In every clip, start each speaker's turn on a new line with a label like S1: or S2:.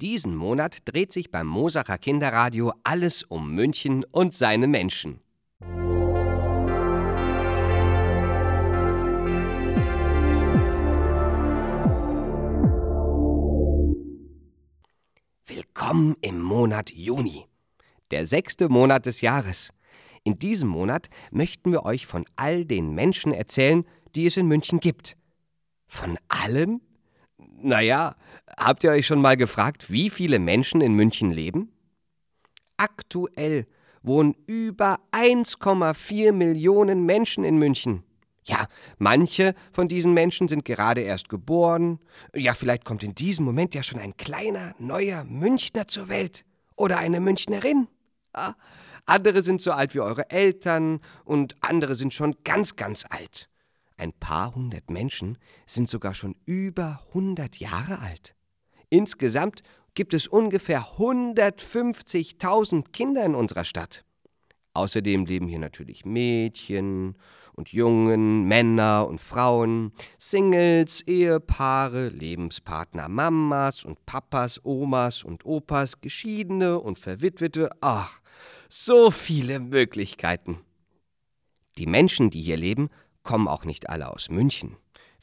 S1: Diesen Monat dreht sich beim Mosacher Kinderradio alles um München und seine Menschen. Willkommen im Monat Juni, der sechste Monat des Jahres. In diesem Monat möchten wir euch von all den Menschen erzählen, die es in München gibt. Von allen? Naja, habt ihr euch schon mal gefragt, wie viele Menschen in München leben? Aktuell wohnen über 1,4 Millionen Menschen in München. Ja, manche von diesen Menschen sind gerade erst geboren. Ja, vielleicht kommt in diesem Moment ja schon ein kleiner, neuer Münchner zur Welt. Oder eine Münchnerin. Ja, andere sind so alt wie eure Eltern und andere sind schon ganz, ganz alt. Ein paar hundert Menschen sind sogar schon über 100 Jahre alt. Insgesamt gibt es ungefähr 150.000 Kinder in unserer Stadt. Außerdem leben hier natürlich Mädchen und Jungen, Männer und Frauen, Singles, Ehepaare, Lebenspartner, Mamas und Papas, Omas und Opas, Geschiedene und Verwitwete. Ach, so viele Möglichkeiten. Die Menschen, die hier leben, kommen auch nicht alle aus München.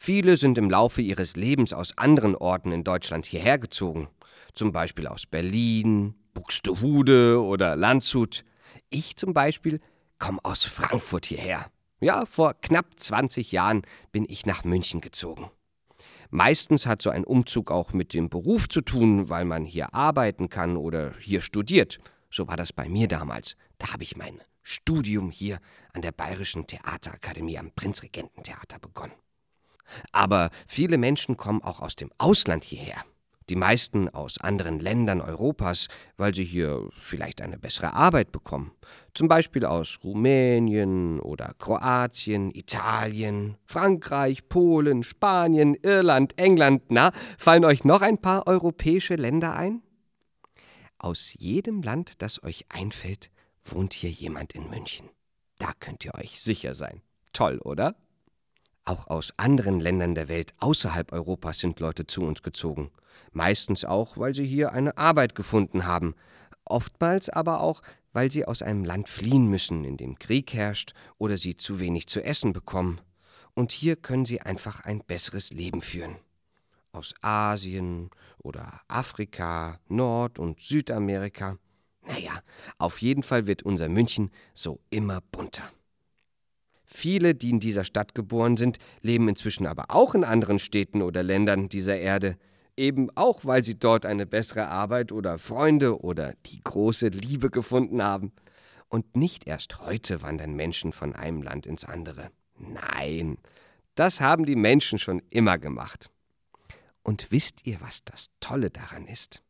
S1: Viele sind im Laufe ihres Lebens aus anderen Orten in Deutschland hierher gezogen, zum Beispiel aus Berlin, Buxtehude oder Landshut. Ich zum Beispiel komme aus Frankfurt hierher. Ja, vor knapp 20 Jahren bin ich nach München gezogen. Meistens hat so ein Umzug auch mit dem Beruf zu tun, weil man hier arbeiten kann oder hier studiert. So war das bei mir damals. Da habe ich mein Studium hier an der Bayerischen Theaterakademie am Prinzregententheater begonnen. Aber viele Menschen kommen auch aus dem Ausland hierher. Die meisten aus anderen Ländern Europas, weil sie hier vielleicht eine bessere Arbeit bekommen. Zum Beispiel aus Rumänien oder Kroatien, Italien, Frankreich, Polen, Spanien, Irland, England. Na, fallen euch noch ein paar europäische Länder ein? Aus jedem Land, das euch einfällt, wohnt hier jemand in München. Da könnt ihr euch sicher sein. Toll, oder? Auch aus anderen Ländern der Welt außerhalb Europas sind Leute zu uns gezogen. Meistens auch, weil sie hier eine Arbeit gefunden haben. Oftmals aber auch, weil sie aus einem Land fliehen müssen, in dem Krieg herrscht oder sie zu wenig zu essen bekommen. Und hier können sie einfach ein besseres Leben führen aus Asien oder Afrika, Nord- und Südamerika. Naja, auf jeden Fall wird unser München so immer bunter. Viele, die in dieser Stadt geboren sind, leben inzwischen aber auch in anderen Städten oder Ländern dieser Erde, eben auch weil sie dort eine bessere Arbeit oder Freunde oder die große Liebe gefunden haben. Und nicht erst heute wandern Menschen von einem Land ins andere. Nein, das haben die Menschen schon immer gemacht. Und wisst ihr, was das Tolle daran ist?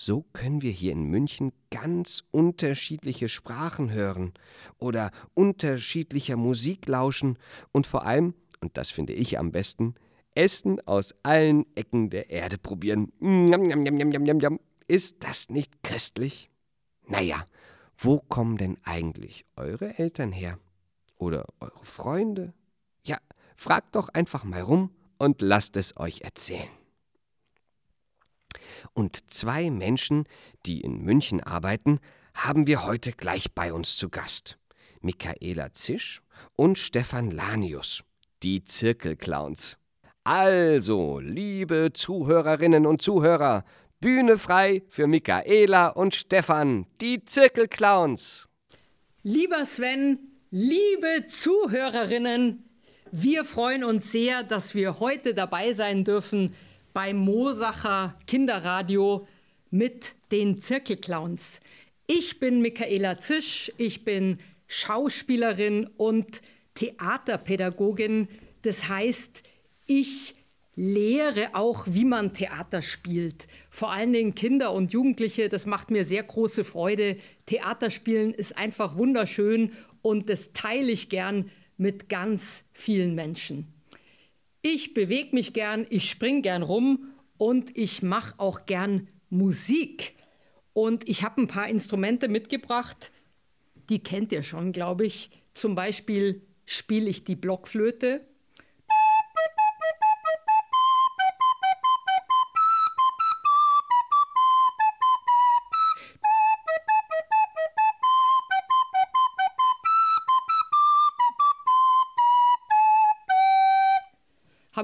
S1: So können wir hier in München ganz unterschiedliche Sprachen hören oder unterschiedlicher Musik lauschen und vor allem, und das finde ich am besten, Essen aus allen Ecken der Erde probieren. Ist das nicht köstlich? Naja, wo kommen denn eigentlich eure Eltern her? Oder eure Freunde? Ja, fragt doch einfach mal rum und lasst es euch erzählen. Und zwei Menschen, die in München arbeiten, haben wir heute gleich bei uns zu Gast. Michaela Zisch und Stefan Lanius, die Zirkelclowns. Also, liebe Zuhörerinnen und Zuhörer, Bühne frei für Michaela und Stefan, die Zirkelclowns.
S2: Lieber Sven, liebe Zuhörerinnen, wir freuen uns sehr, dass wir heute dabei sein dürfen beim Mosacher Kinderradio mit den Zirkelclowns. Ich bin Michaela Zisch, ich bin Schauspielerin und Theaterpädagogin. Das heißt, ich lehre auch, wie man Theater spielt. Vor allen Dingen Kinder und Jugendliche, das macht mir sehr große Freude. Theaterspielen ist einfach wunderschön und das teile ich gern mit ganz vielen Menschen. Ich bewege mich gern, ich springe gern rum und ich mache auch gern Musik. Und ich habe ein paar Instrumente mitgebracht, die kennt ihr schon, glaube ich. Zum Beispiel spiele ich die Blockflöte.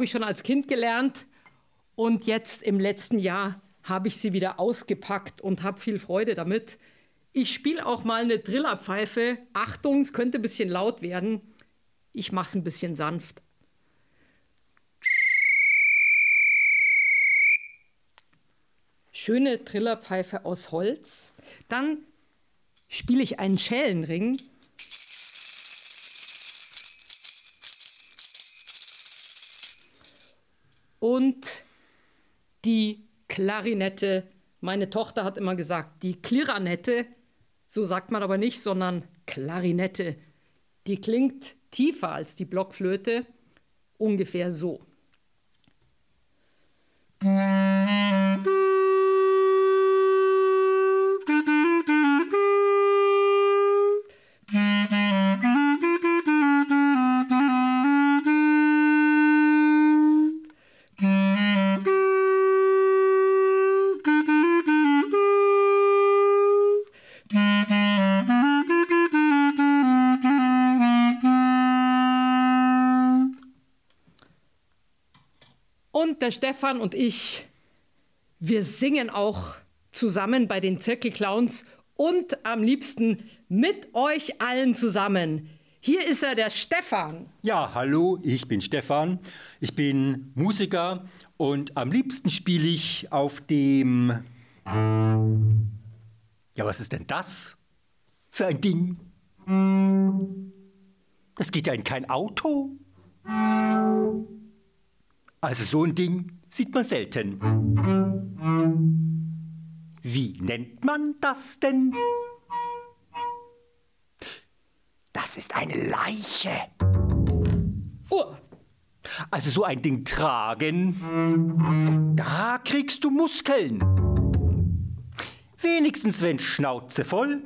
S2: Habe ich schon als Kind gelernt und jetzt im letzten Jahr habe ich sie wieder ausgepackt und habe viel Freude damit. Ich spiele auch mal eine Trillerpfeife. Achtung, es könnte ein bisschen laut werden. Ich mache es ein bisschen sanft. Schöne Trillerpfeife aus Holz. Dann spiele ich einen Schellenring. Und die Klarinette. Meine Tochter hat immer gesagt, die Klarinette, so sagt man aber nicht, sondern Klarinette. Die klingt tiefer als die Blockflöte, ungefähr so. Der Stefan und ich, wir singen auch zusammen bei den Zirkelclowns und am liebsten mit euch allen zusammen. Hier ist er, der Stefan.
S3: Ja, hallo, ich bin Stefan. Ich bin Musiker und am liebsten spiele ich auf dem... Ja, was ist denn das für ein Ding? Das geht ja in kein Auto. Also so ein Ding sieht man selten. Wie nennt man das denn? Das ist eine Leiche.
S2: Oh,
S3: Also so ein Ding tragen, da kriegst du Muskeln. Wenigstens wenn Schnauze voll,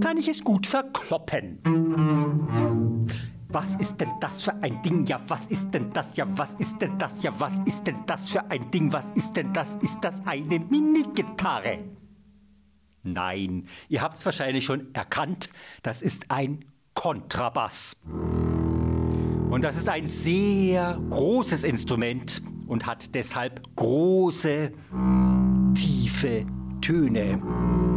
S3: kann ich es gut verkloppen. Was ist denn das für ein Ding? Ja, was ist denn das? Ja, was ist denn das? Ja, was ist denn das für ein Ding? Was ist denn das? Ist das eine Minigitarre? Nein, ihr habt es wahrscheinlich schon erkannt. Das ist ein Kontrabass. Und das ist ein sehr großes Instrument und hat deshalb große, tiefe Töne.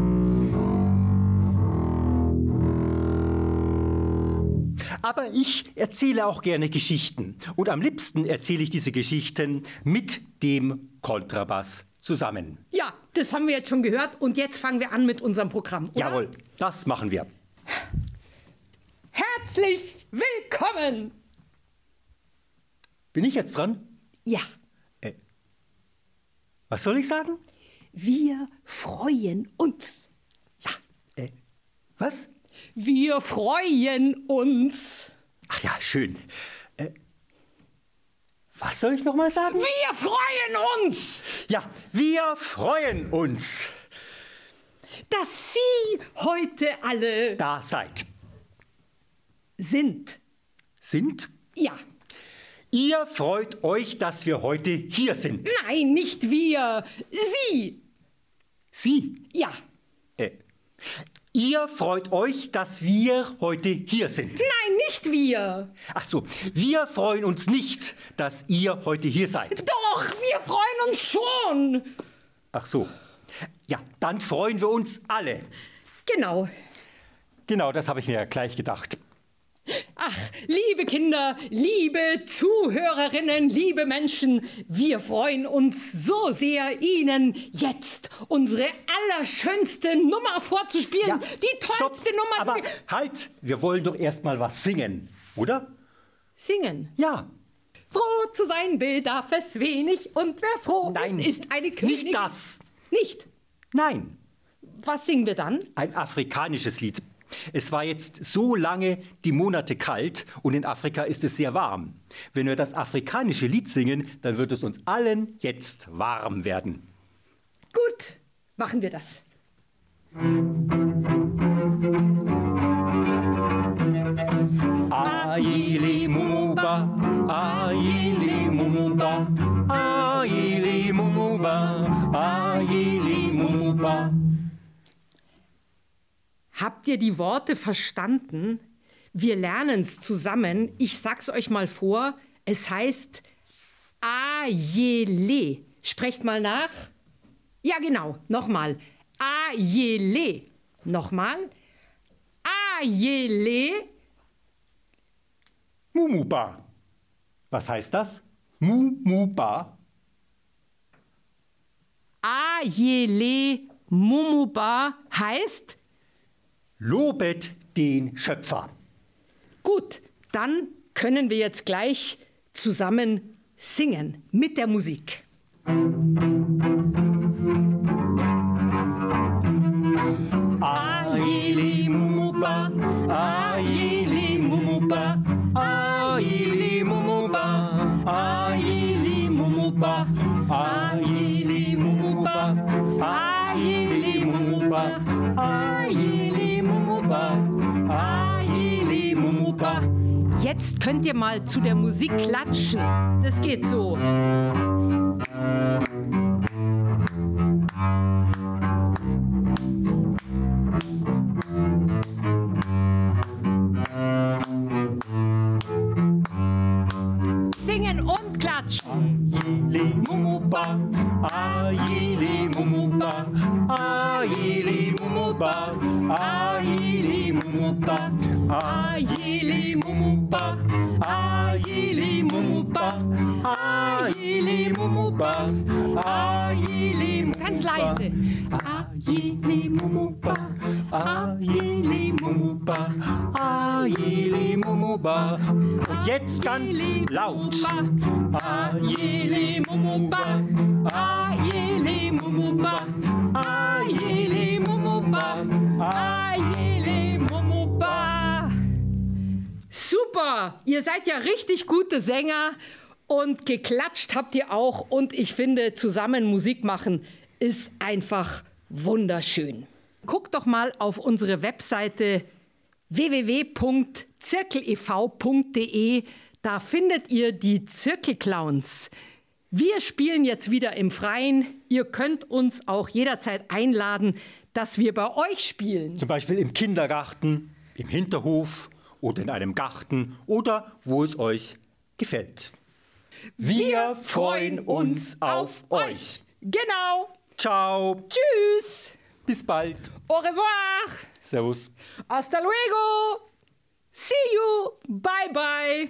S3: Aber ich erzähle auch gerne Geschichten. Und am liebsten erzähle ich diese Geschichten mit dem Kontrabass zusammen.
S2: ja, das haben wir jetzt schon gehört und jetzt fangen wir an mit unserem Programm. Oder?
S3: Jawohl, das machen wir.
S2: Herzlich willkommen!
S3: Bin ich jetzt dran?
S2: Ja,
S3: Was soll ich sagen?
S2: wir freuen uns.
S3: Ja, äh, was?
S2: Wir freuen uns.
S3: Ach ja, schön. Äh, was soll ich noch mal sagen?
S2: Wir freuen uns,
S3: Ja, wir freuen uns,
S2: dass Sie heute alle
S3: da seid.
S2: sind.
S3: Sind?
S2: Ja,
S3: Ihr freut euch, dass wir heute hier sind.
S2: nein, nicht wir. Sie.
S3: Sie?
S2: Ja,
S3: Äh, ihr freut euch, dass wir heute hier sind.
S2: nein, nicht wir.
S3: Ach so, wir freuen uns nicht, dass ihr heute hier seid.
S2: Doch, wir freuen uns schon.
S3: Ach so. Ja, dann freuen wir uns alle.
S2: Genau.
S3: Genau, das habe ich mir gleich gedacht.
S2: Ach, liebe Kinder, liebe Zuhörerinnen, liebe Menschen, wir freuen uns so sehr, Ihnen jetzt unsere allerschönste Nummer vorzuspielen. die tollste
S3: stopp,
S2: Nummer,
S3: Aber halt, wir wollen doch erst mal was singen, oder?
S2: singen.
S3: Ja.
S2: Froh zu sein bedarf es wenig und wer froh
S3: Nein,
S2: ist, ist eine Königin.
S3: nicht das.
S2: Nicht.
S3: Nein,
S2: Was singen wir dann?
S3: ein afrikanisches Lied. Es war jetzt so lange die Monate kalt und in Afrika ist es sehr warm. Wenn wir das afrikanische Lied singen, dann wird es uns allen jetzt warm werden.
S2: Gut, machen wir das.
S3: Aili Mumuba,
S2: Habt ihr die Worte verstanden? Wir lernen es zusammen. Ich sag's euch mal vor. Es heißt Ajele. Sprecht mal nach. Ja, genau. Nochmal. Ajele. Nochmal. Ajele.
S3: Mumuba. Was heißt das? Mumuba.
S2: Ajele Mumuba heißt
S3: Lobet den Schöpfer.
S2: Gut, dann können wir jetzt gleich zusammen singen mit der Musik.
S3: Aili mumuba.
S2: Jetzt könnt ihr mal zu der Musik klatschen. Das geht so.
S3: Aili mumuba, aili mumuba, aili mumuba, aili mumuba, aili mumuba.
S2: Ganz leise.
S3: Aili mumuba, aili mumuba, aili mumuba. Und jetzt ganz laut.
S2: Ajele Mumuba, Ajele Mumuba, Ajele Mumuba, Ajele Ihr seid ja richtig gute Sänger und geklatscht habt ihr auch und ich finde, zusammen Musik machen ist einfach wunderschön. Guckt doch mal auf unsere Webseite www.zirkelev.de. Da findet ihr die Zirkelclowns. Wir spielen jetzt wieder im Freien. Ihr könnt uns auch jederzeit einladen, dass wir bei euch spielen.
S3: Zum Beispiel im Kindergarten, im Hinterhof oder in einem Garten oder wo es euch gefällt. Wir freuen uns auf euch.
S2: Genau.
S3: Ciao,
S2: Tschüss.
S3: bis bald.
S2: Au revoir.
S3: Servus.
S2: Hasta luego. See you. Bye bye.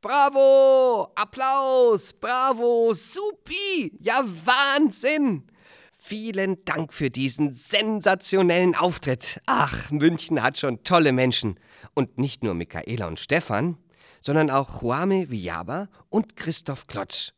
S1: Bravo! Applaus! Bravo! Supi! Ja, Wahnsinn! Vielen Dank für diesen sensationellen Auftritt. Ach, München hat schon tolle Menschen. Und nicht nur Michaela und Stefan, sondern auch Juame Villaba und Christoph Klotz.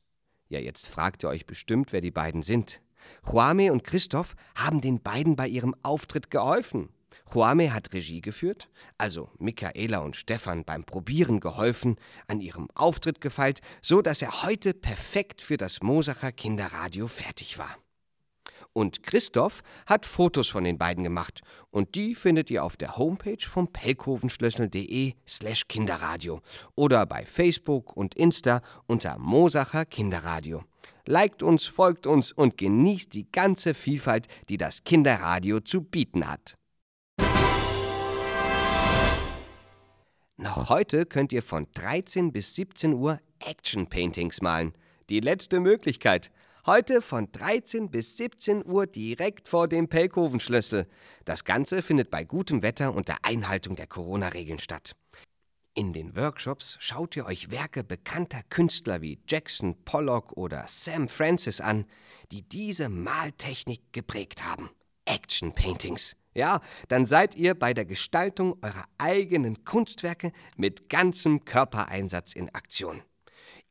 S1: Ja, jetzt fragt ihr euch bestimmt, wer die beiden sind. Juame und Christoph haben den beiden bei ihrem Auftritt geholfen. Juame hat Regie geführt, also Michaela und Stefan beim Probieren geholfen, an ihrem Auftritt gefeilt, so dass er heute perfekt für das Mosacher Kinderradio fertig war. Und Christoph hat Fotos von den beiden gemacht und die findet ihr auf der Homepage vom pelkovenschlössel.de slash Kinderradio oder bei Facebook und Insta unter Mosacher Kinderradio. Liked uns, folgt uns und genießt die ganze Vielfalt, die das Kinderradio zu bieten hat. Noch heute könnt ihr von 13 bis 17 Uhr Action Paintings malen. Die letzte Möglichkeit. Heute von 13 bis 17 Uhr direkt vor dem Pelkovenschlüssel. Das Ganze findet bei gutem Wetter unter Einhaltung der Corona-Regeln statt. In den Workshops schaut ihr euch Werke bekannter Künstler wie Jackson Pollock oder Sam Francis an, die diese Maltechnik geprägt haben. Action Paintings. Ja, dann seid ihr bei der Gestaltung eurer eigenen Kunstwerke mit ganzem Körpereinsatz in Aktion.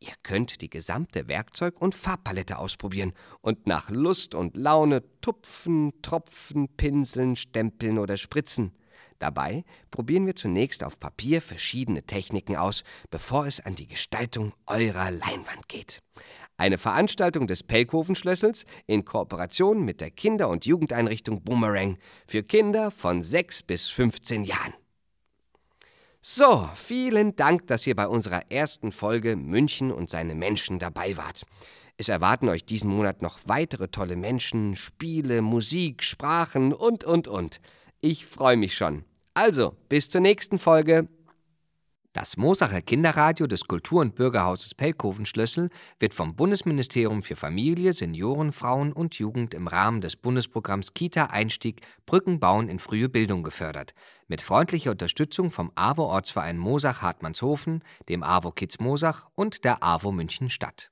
S1: Ihr könnt die gesamte Werkzeug- und Farbpalette ausprobieren und nach Lust und Laune tupfen, tropfen, pinseln, stempeln oder spritzen. Dabei probieren wir zunächst auf Papier verschiedene Techniken aus, bevor es an die Gestaltung eurer Leinwand geht. Eine Veranstaltung des Pelkovenschlössels in Kooperation mit der Kinder- und Jugendeinrichtung Boomerang für Kinder von 6 bis 15 Jahren. So, vielen Dank, dass ihr bei unserer ersten Folge München und seine Menschen dabei wart. Es erwarten euch diesen Monat noch weitere tolle Menschen, Spiele, Musik, Sprachen und, und, und. Ich freue mich schon. Also, bis zur nächsten Folge. Das Mosacher Kinderradio des Kultur- und Bürgerhauses Pelkoven-Schlössel wird vom Bundesministerium für Familie, Senioren, Frauen und Jugend im Rahmen des Bundesprogramms Kita-Einstieg Brücken bauen in frühe Bildung gefördert. Mit freundlicher Unterstützung vom AWO-Ortsverein Mosach-Hartmannshofen, dem AWO Kids Mosach und der AWO München Stadt.